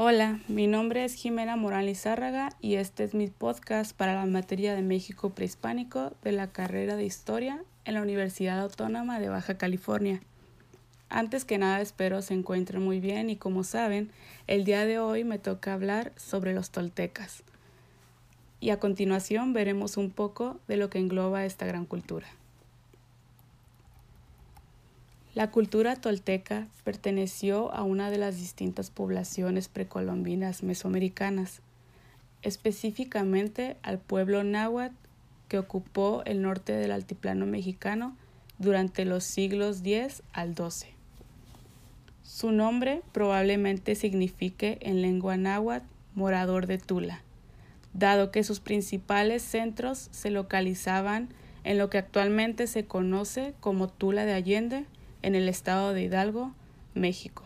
Hola, mi nombre es Jimena Morán Lizárraga y este es mi podcast para la materia de México prehispánico de la carrera de Historia en la Universidad Autónoma de Baja California. Antes que nada espero se encuentren muy bien y como saben, el día de hoy me toca hablar sobre los toltecas. Y a continuación veremos un poco de lo que engloba esta gran cultura. La cultura tolteca perteneció a una de las distintas poblaciones precolombinas mesoamericanas, específicamente al pueblo náhuatl que ocupó el norte del altiplano mexicano durante los siglos X al XII. Su nombre probablemente signifique en lengua náhuatl morador de Tula, dado que sus principales centros se localizaban en lo que actualmente se conoce como Tula de Allende, en el estado de Hidalgo, México.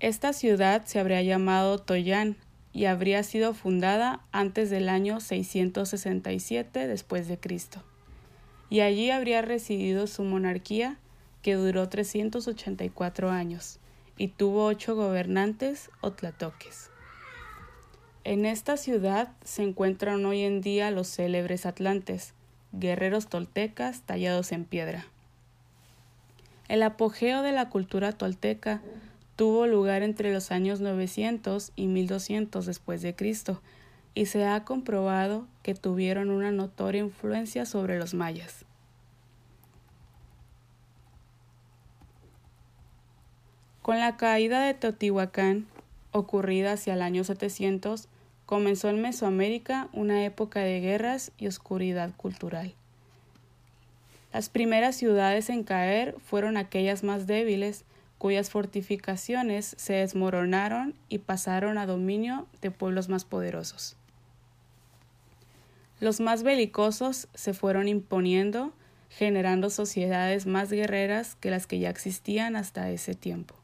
Esta ciudad se habría llamado Toyán y habría sido fundada antes del año 667 después de Cristo. Y allí habría residido su monarquía que duró 384 años y tuvo ocho gobernantes o tlatoques. En esta ciudad se encuentran hoy en día los célebres atlantes, guerreros toltecas tallados en piedra. El apogeo de la cultura tolteca tuvo lugar entre los años 900 y 1200 después de Cristo y se ha comprobado que tuvieron una notoria influencia sobre los mayas. Con la caída de Teotihuacán, ocurrida hacia el año 700, comenzó en Mesoamérica una época de guerras y oscuridad cultural. Las primeras ciudades en caer fueron aquellas más débiles, cuyas fortificaciones se desmoronaron y pasaron a dominio de pueblos más poderosos. Los más belicosos se fueron imponiendo, generando sociedades más guerreras que las que ya existían hasta ese tiempo.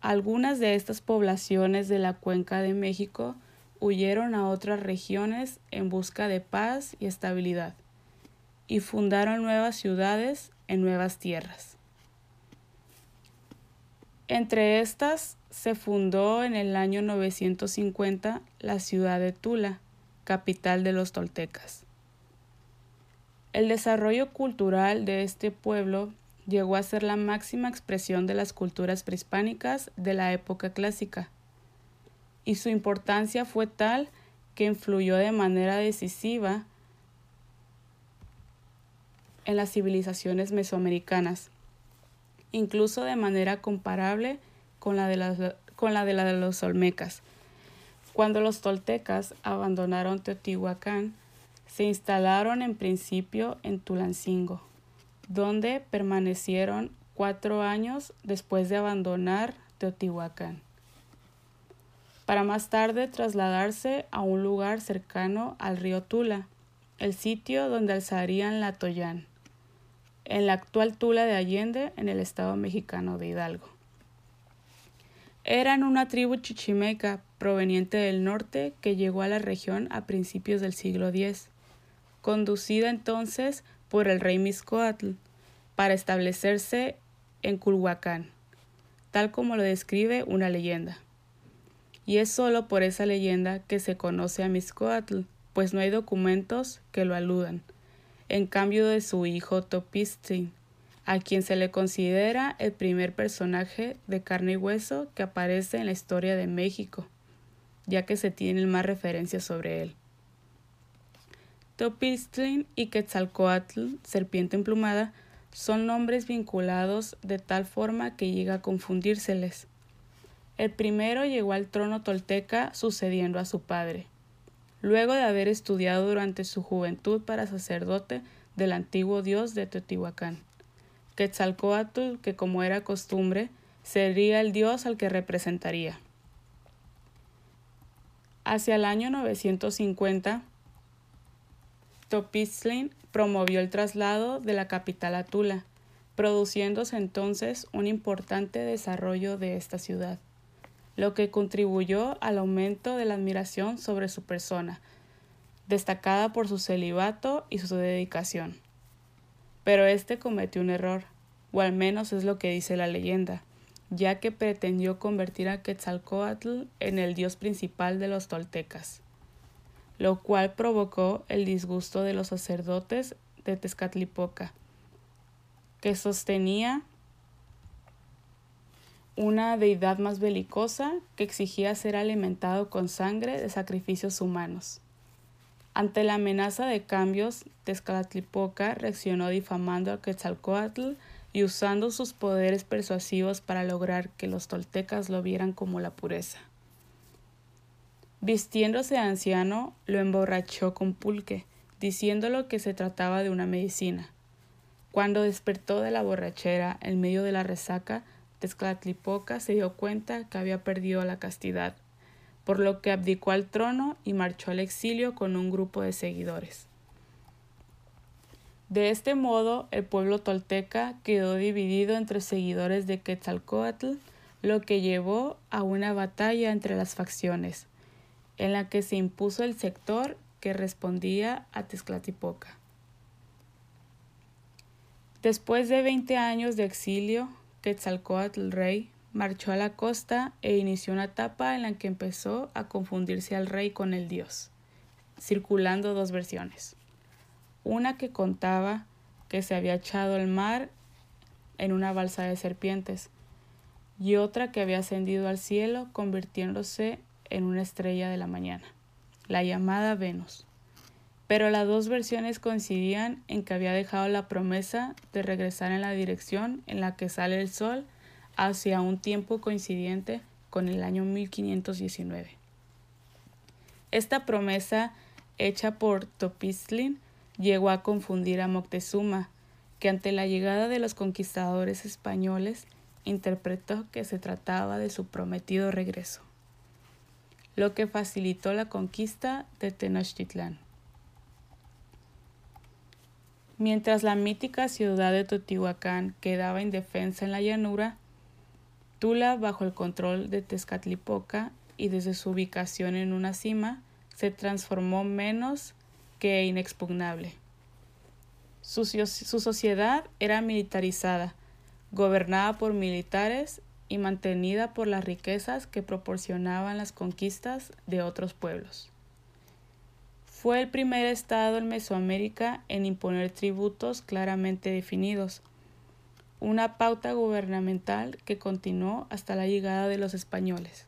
Algunas de estas poblaciones de la cuenca de México huyeron a otras regiones en busca de paz y estabilidad, y fundaron nuevas ciudades en nuevas tierras. Entre estas se fundó en el año 950 la ciudad de Tula, capital de los toltecas. El desarrollo cultural de este pueblo llegó a ser la máxima expresión de las culturas prehispánicas de la época clásica, y su importancia fue tal que influyó de manera decisiva en las civilizaciones mesoamericanas, incluso de manera comparable con la de, la de los olmecas. Cuando los toltecas abandonaron Teotihuacán, se instalaron en principio en Tulancingo donde permanecieron cuatro años después de abandonar Teotihuacán, para más tarde trasladarse a un lugar cercano al río Tula, el sitio donde alzarían la Toyán, en la actual Tula de Allende, en el estado mexicano de Hidalgo. Eran una tribu chichimeca proveniente del norte que llegó a la región a principios del siglo X, conducida entonces por el rey Miscoatl para establecerse en Culhuacán, tal como lo describe una leyenda. Y es solo por esa leyenda que se conoce a Miscoatl, pues no hay documentos que lo aludan, en cambio de su hijo Topistin, a quien se le considera el primer personaje de carne y hueso que aparece en la historia de México, ya que se tienen más referencias sobre él. Topistlin y Quetzalcoatl, serpiente emplumada, son nombres vinculados de tal forma que llega a confundírseles. El primero llegó al trono tolteca sucediendo a su padre. Luego de haber estudiado durante su juventud para sacerdote del antiguo dios de Teotihuacán. Quetzalcoatl, que como era costumbre, sería el dios al que representaría. Hacia el año 950, Topislin promovió el traslado de la capital a Tula, produciéndose entonces un importante desarrollo de esta ciudad, lo que contribuyó al aumento de la admiración sobre su persona, destacada por su celibato y su dedicación. Pero éste cometió un error, o al menos es lo que dice la leyenda, ya que pretendió convertir a Quetzalcoatl en el dios principal de los toltecas, lo cual provocó el disgusto de los sacerdotes de Tezcatlipoca, que sostenía una deidad más belicosa que exigía ser alimentado con sangre de sacrificios humanos. Ante la amenaza de cambios, Tezcatlipoca reaccionó difamando a Quetzalcoatl y usando sus poderes persuasivos para lograr que los toltecas lo vieran como la pureza. Vistiéndose de anciano, lo emborrachó con pulque, diciéndolo que se trataba de una medicina. Cuando despertó de la borrachera en medio de la resaca, Tezcatlipoca se dio cuenta que había perdido la castidad, por lo que abdicó al trono y marchó al exilio con un grupo de seguidores. De este modo, el pueblo tolteca quedó dividido entre seguidores de Quetzalcoatl, lo que llevó a una batalla entre las facciones, en la que se impuso el sector que respondía a Tezcatlipoca. Después de veinte años de exilio, Quetzalcoatl Rey marchó a la costa e inició una etapa en la que empezó a confundirse al rey con el dios, circulando dos versiones una que contaba que se había echado el mar en una balsa de serpientes, y otra que había ascendido al cielo convirtiéndose en una estrella de la mañana, la llamada Venus. Pero las dos versiones coincidían en que había dejado la promesa de regresar en la dirección en la que sale el sol hacia un tiempo coincidente con el año 1519. Esta promesa, hecha por Topizlin, llegó a confundir a Moctezuma, que ante la llegada de los conquistadores españoles interpretó que se trataba de su prometido regreso, lo que facilitó la conquista de Tenochtitlán. Mientras la mítica ciudad de Teotihuacán quedaba indefensa en la llanura, Tula, bajo el control de Tezcatlipoca y desde su ubicación en una cima, se transformó menos que inexpugnable. Su, su sociedad era militarizada, gobernada por militares y mantenida por las riquezas que proporcionaban las conquistas de otros pueblos. Fue el primer estado en Mesoamérica en imponer tributos claramente definidos, una pauta gubernamental que continuó hasta la llegada de los españoles.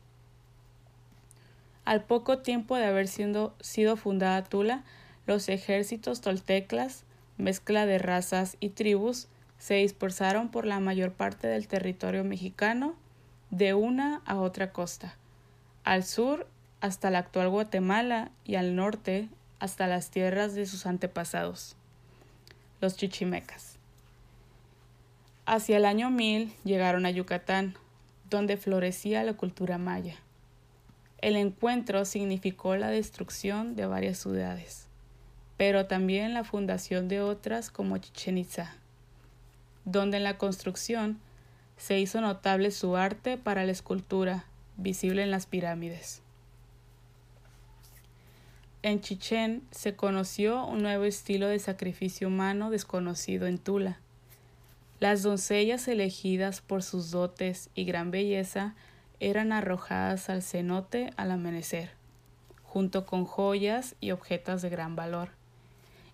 Al poco tiempo de haber sido, fundada Tula, los ejércitos toltecas, mezcla de razas y tribus, se dispersaron por la mayor parte del territorio mexicano, de una a otra costa, al sur hasta la actual Guatemala y al norte hasta las tierras de sus antepasados, los chichimecas. Hacia el año 1000 llegaron a Yucatán, donde florecía la cultura maya. El encuentro significó la destrucción de varias ciudades pero también la fundación de otras como Chichen Itza, donde en la construcción se hizo notable su arte para la escultura, visible en las pirámides. En Chichen se conoció un nuevo estilo de sacrificio humano desconocido en Tula. Las doncellas elegidas por sus dotes y gran belleza eran arrojadas al cenote al amanecer, junto con joyas y objetos de gran valor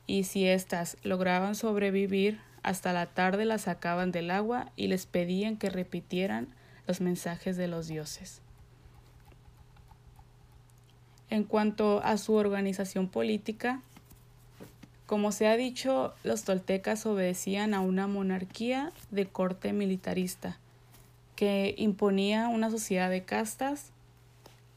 y si éstas lograban sobrevivir, hasta la tarde las sacaban del agua y les pedían que repitieran los mensajes de los dioses. En cuanto a su organización política, como se ha dicho, los toltecas obedecían a una monarquía de corte militarista que imponía una sociedad de castas.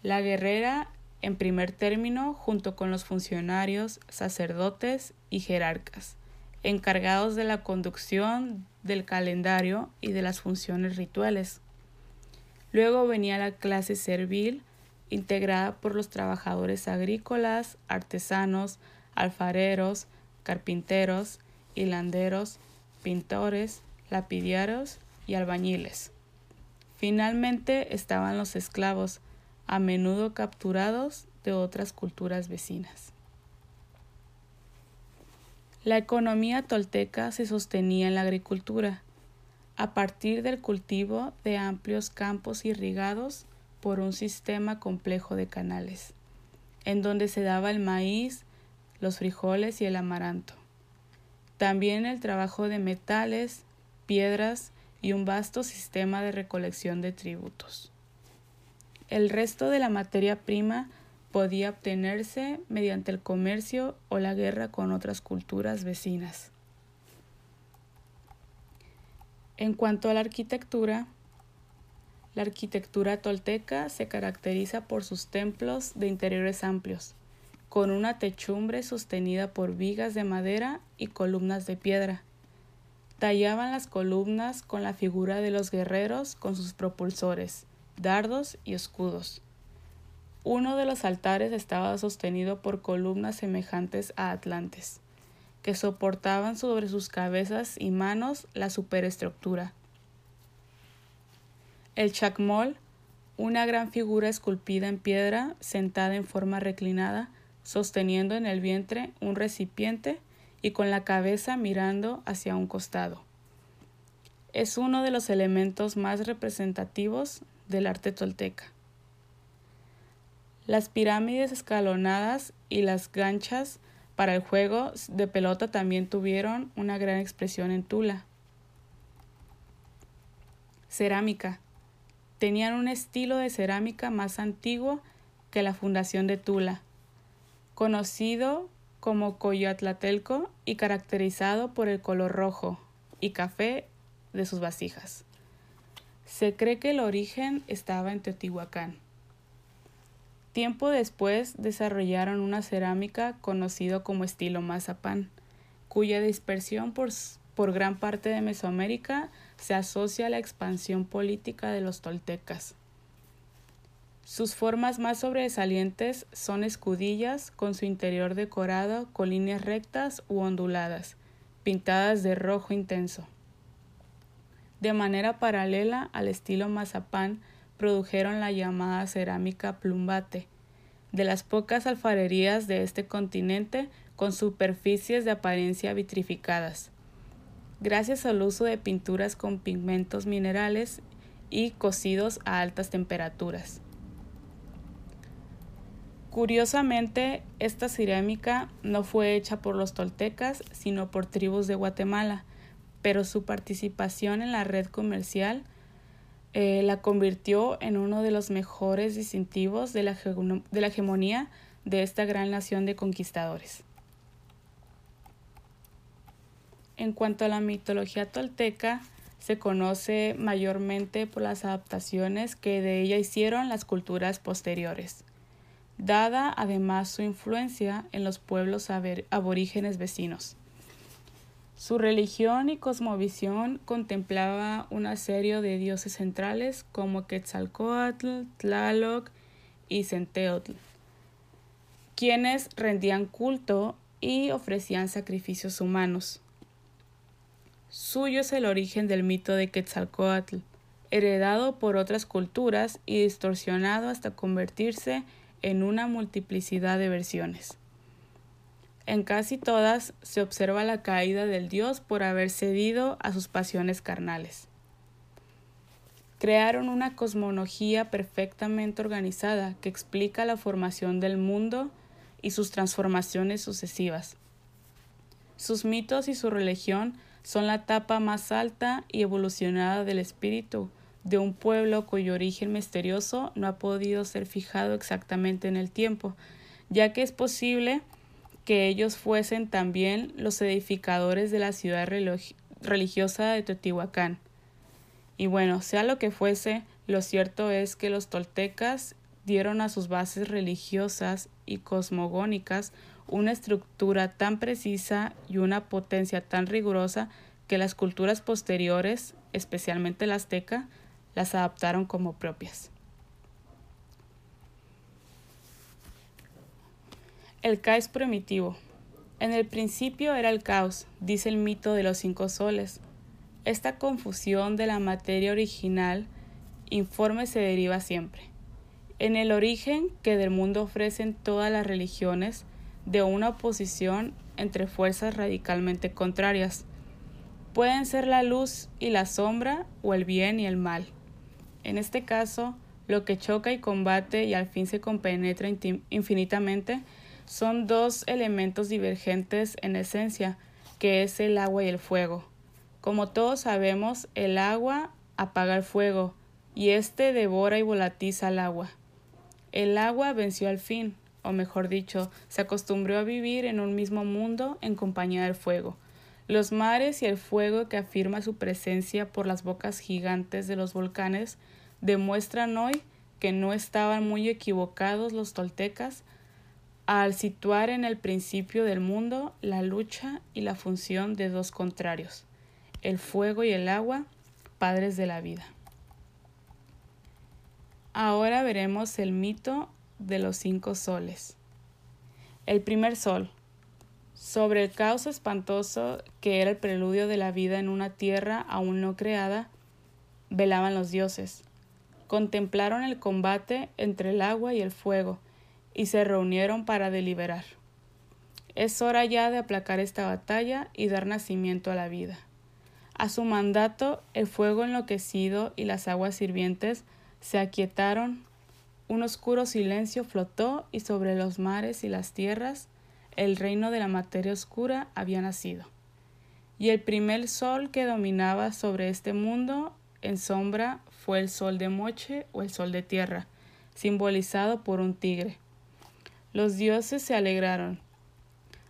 La guerrera en primer término junto con los funcionarios, sacerdotes y jerarcas, encargados de la conducción del calendario y de las funciones rituales. Luego venía la clase servil, integrada por los trabajadores agrícolas, artesanos, alfareros, carpinteros, hilanderos, pintores, lapidiaros y albañiles. Finalmente estaban los esclavos, a menudo capturados de otras culturas vecinas. La economía tolteca se sostenía en la agricultura. a partir del cultivo de amplios campos irrigados por un sistema complejo de canales, en donde se daba el maíz, los frijoles y el amaranto. También el trabajo de metales, piedras y un vasto sistema de recolección de tributos. El resto de la materia prima podía obtenerse mediante el comercio o la guerra con otras culturas vecinas. En cuanto a la arquitectura, la arquitectura tolteca se caracteriza por sus templos de interiores amplios, con una techumbre sostenida por vigas de madera y columnas de piedra. Tallaban las columnas con la figura de los guerreros con sus propulsores, dardos y escudos. Uno de los altares estaba sostenido por columnas semejantes a atlantes, que soportaban sobre sus cabezas y manos la superestructura. El chacmol, una gran figura esculpida en piedra, sentada en forma reclinada, sosteniendo en el vientre un recipiente y con la cabeza mirando hacia un costado. Es uno de los elementos más representativos del arte tolteca. Las pirámides escalonadas y las ganchas para el juego de pelota también tuvieron una gran expresión en Tula. Cerámica. Tenían un estilo de cerámica más antiguo que la fundación de Tula, conocido como Coyotlatelco y caracterizado por el color rojo y café de sus vasijas. Se cree que el origen estaba en Teotihuacán. Tiempo después desarrollaron una cerámica conocido como estilo mazapán, cuya dispersión por, por gran parte de Mesoamérica se asocia a la expansión política de los toltecas. Sus formas más sobresalientes son escudillas con su interior decorado con líneas rectas u onduladas, pintadas de rojo intenso. De manera paralela al estilo mazapán, produjeron la llamada cerámica plumbate, de las pocas alfarerías de este continente con superficies de apariencia vitrificadas. Gracias al uso de pinturas con pigmentos minerales y cocidos a altas temperaturas. Curiosamente, esta cerámica no fue hecha por los toltecas, sino por tribus de Guatemala, pero su participación en la red comercial eh, la convirtió en uno de los mejores distintivos de la, de la hegemonía de esta gran nación de conquistadores. En cuanto a la mitología tolteca, se conoce mayormente por las adaptaciones que de ella hicieron las culturas posteriores, dada además su influencia en los pueblos aborígenes vecinos. Su religión y cosmovisión contemplaba una serie de dioses centrales como Quetzalcoatl, Tlaloc y Centeotl, quienes rendían culto y ofrecían sacrificios humanos. Suyo es el origen del mito de Quetzalcoatl, heredado por otras culturas y distorsionado hasta convertirse en una multiplicidad de versiones. En casi todas se observa la caída del dios por haber cedido a sus pasiones carnales. Crearon una cosmología perfectamente organizada que explica la formación del mundo y sus transformaciones sucesivas. Sus mitos y su religión son la etapa más alta y evolucionada del espíritu de un pueblo cuyo origen misterioso no ha podido ser fijado exactamente en el tiempo, ya que es posible que ellos fuesen también los edificadores de la ciudad religiosa de Teotihuacán. Y bueno, sea lo que fuese, lo cierto es que los toltecas dieron a sus bases religiosas y cosmogónicas una estructura tan precisa y una potencia tan rigurosa que las culturas posteriores, especialmente la azteca, las adaptaron como propias. El caos primitivo. En el principio era el caos, dice el mito de los cinco soles. Esta confusión de la materia original informe se deriva siempre. En el origen que del mundo ofrecen todas las religiones, de una oposición entre fuerzas radicalmente contrarias. Pueden ser la luz y la sombra o el bien y el mal. En este caso, lo que choca y combate y al fin se compenetra infinitamente son dos elementos divergentes en esencia, que es el agua y el fuego. Como todos sabemos, el agua apaga el fuego y éste devora y volatiza el agua. El agua venció al fin, o mejor dicho, se acostumbró a vivir en un mismo mundo en compañía del fuego. Los mares y el fuego que afirma su presencia por las bocas gigantes de los volcanes demuestran hoy que no estaban muy equivocados los toltecas al situar en el principio del mundo la lucha y la función de dos contrarios, el fuego y el agua, padres de la vida. Ahora veremos el mito de los cinco soles. El primer sol. Sobre el caos espantoso que era el preludio de la vida en una tierra aún no creada, velaban los dioses. Contemplaron el combate entre el agua y el fuego, y se reunieron para deliberar. Es hora ya de aplacar esta batalla y dar nacimiento a la vida. A su mandato, el fuego enloquecido y las aguas sirvientes se aquietaron un oscuro silencio flotó y sobre los mares y las tierras el reino de la materia oscura había nacido. Y el primer sol que dominaba sobre este mundo en sombra fue el sol de Moche o el sol de tierra, simbolizado por un tigre. Los dioses se alegraron,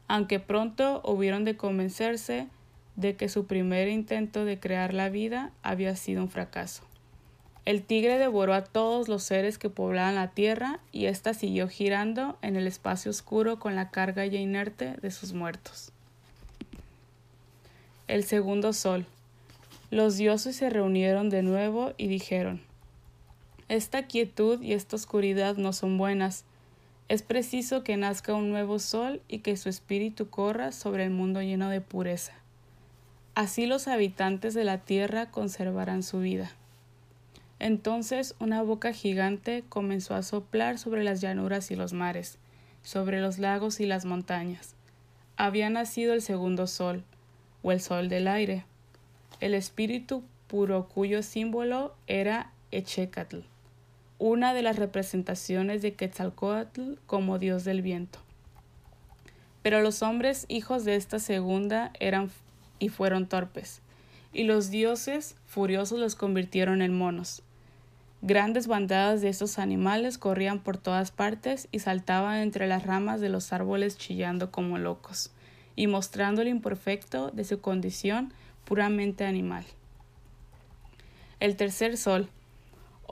aunque pronto hubieron de convencerse de que su primer intento de crear la vida había sido un fracaso. El tigre devoró a todos los seres que poblaban la tierra y ésta siguió girando en el espacio oscuro con la carga ya inerte de sus muertos. El segundo sol. Los dioses se reunieron de nuevo y dijeron Esta quietud y esta oscuridad no son buenas. Es preciso que nazca un nuevo sol y que su espíritu corra sobre el mundo lleno de pureza. Así los habitantes de la tierra conservarán su vida. Entonces una boca gigante comenzó a soplar sobre las llanuras y los mares, sobre los lagos y las montañas. Había nacido el segundo sol, o el sol del aire, el espíritu puro cuyo símbolo era Echecatl, una de las representaciones de Quetzalcoatl como dios del viento. Pero los hombres hijos de esta segunda eran y fueron torpes, y los dioses furiosos los convirtieron en monos. Grandes bandadas de estos animales corrían por todas partes y saltaban entre las ramas de los árboles chillando como locos, y mostrando lo imperfecto de su condición puramente animal. El tercer sol.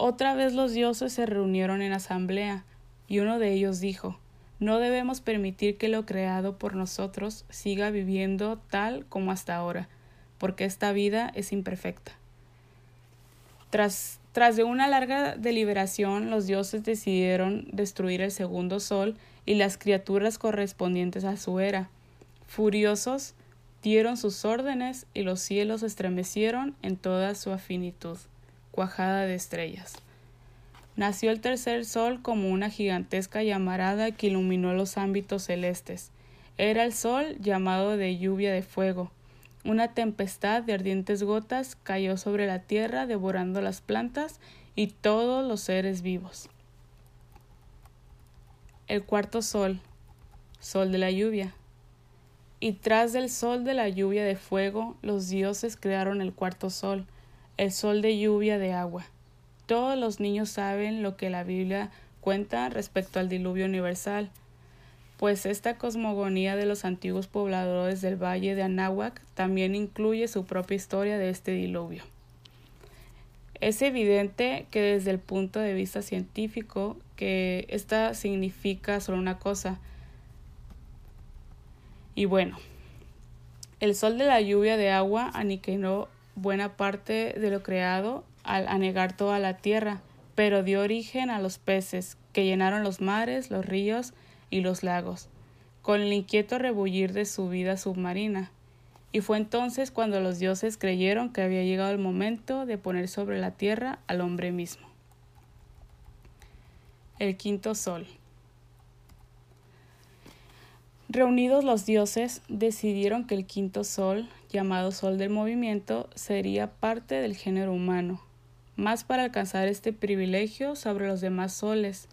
Otra vez los dioses se reunieron en asamblea, y uno de ellos dijo No debemos permitir que lo creado por nosotros siga viviendo tal como hasta ahora, porque esta vida es imperfecta. Tras tras de una larga deliberación, los dioses decidieron destruir el segundo sol y las criaturas correspondientes a su era. Furiosos, dieron sus órdenes y los cielos estremecieron en toda su afinitud, cuajada de estrellas. Nació el tercer sol como una gigantesca llamarada que iluminó los ámbitos celestes. Era el sol llamado de lluvia de fuego, una tempestad de ardientes gotas cayó sobre la tierra devorando las plantas y todos los seres vivos. El cuarto sol, sol de la lluvia. Y tras del sol de la lluvia de fuego, los dioses crearon el cuarto sol, el sol de lluvia de agua. Todos los niños saben lo que la Biblia cuenta respecto al diluvio universal, pues esta cosmogonía de los antiguos pobladores del valle de Anáhuac también incluye su propia historia de este diluvio. Es evidente que desde el punto de vista científico que esta significa solo una cosa. Y bueno, el sol de la lluvia de agua aniquiló buena parte de lo creado al anegar toda la tierra, pero dio origen a los peces que llenaron los mares, los ríos y los lagos, con el inquieto rebullir de su vida submarina. Y fue entonces cuando los dioses creyeron que había llegado el momento de poner sobre la tierra al hombre mismo. El quinto sol. Reunidos los dioses, decidieron que el quinto sol, llamado Sol del Movimiento, sería parte del género humano. Más para alcanzar este privilegio sobre los demás soles,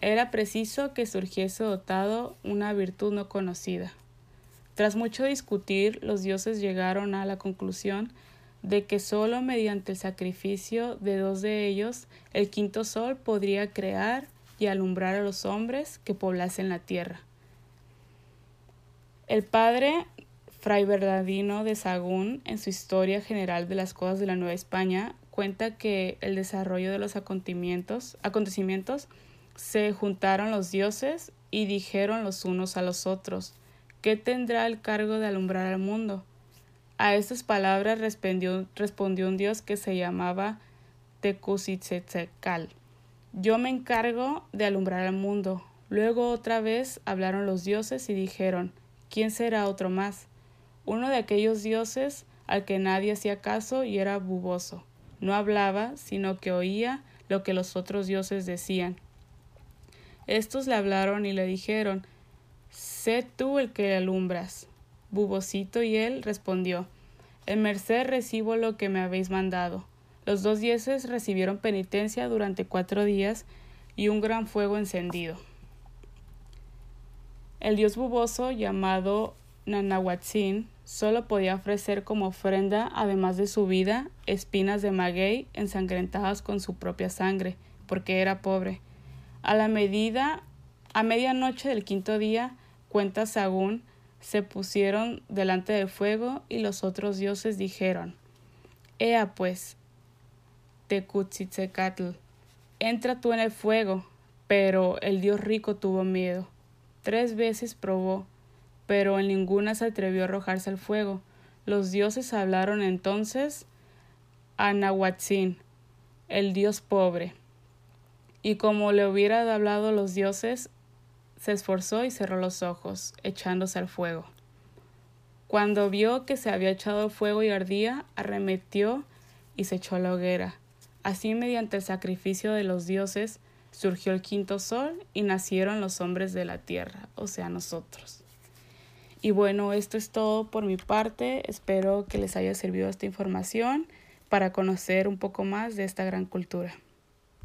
era preciso que surgiese dotado una virtud no conocida. Tras mucho discutir, los dioses llegaron a la conclusión de que sólo mediante el sacrificio de dos de ellos el quinto sol podría crear y alumbrar a los hombres que poblasen la tierra. El padre Fray Bernardino de Sagún, en su Historia General de las Cosas de la Nueva España, cuenta que el desarrollo de los acontecimientos, acontecimientos se juntaron los dioses y dijeron los unos a los otros, ¿qué tendrá el cargo de alumbrar al mundo? A estas palabras respondió, respondió un dios que se llamaba Tecusitzetcal. Yo me encargo de alumbrar al mundo. Luego otra vez hablaron los dioses y dijeron, ¿quién será otro más? Uno de aquellos dioses al que nadie hacía caso y era buboso. No hablaba, sino que oía lo que los otros dioses decían. Estos le hablaron y le dijeron, Sé tú el que alumbras. Bubocito y él respondió, En merced recibo lo que me habéis mandado. Los dos dioses recibieron penitencia durante cuatro días y un gran fuego encendido. El dios buboso, llamado Nanahuatzin, solo podía ofrecer como ofrenda, además de su vida, espinas de maguey ensangrentadas con su propia sangre, porque era pobre. A la medida, a medianoche del quinto día, cuenta Sagún, se pusieron delante del fuego y los otros dioses dijeron, Ea pues, Tecutzitecatl, entra tú en el fuego. Pero el dios rico tuvo miedo. Tres veces probó, pero en ninguna se atrevió a arrojarse al fuego. Los dioses hablaron entonces a Nahuatzin, el dios pobre y como le hubiera hablado los dioses, se esforzó y cerró los ojos, echándose al fuego. Cuando vio que se había echado fuego y ardía, arremetió y se echó a la hoguera. Así, mediante el sacrificio de los dioses, surgió el quinto sol y nacieron los hombres de la tierra, o sea, nosotros. Y bueno, esto es todo por mi parte. Espero que les haya servido esta información para conocer un poco más de esta gran cultura.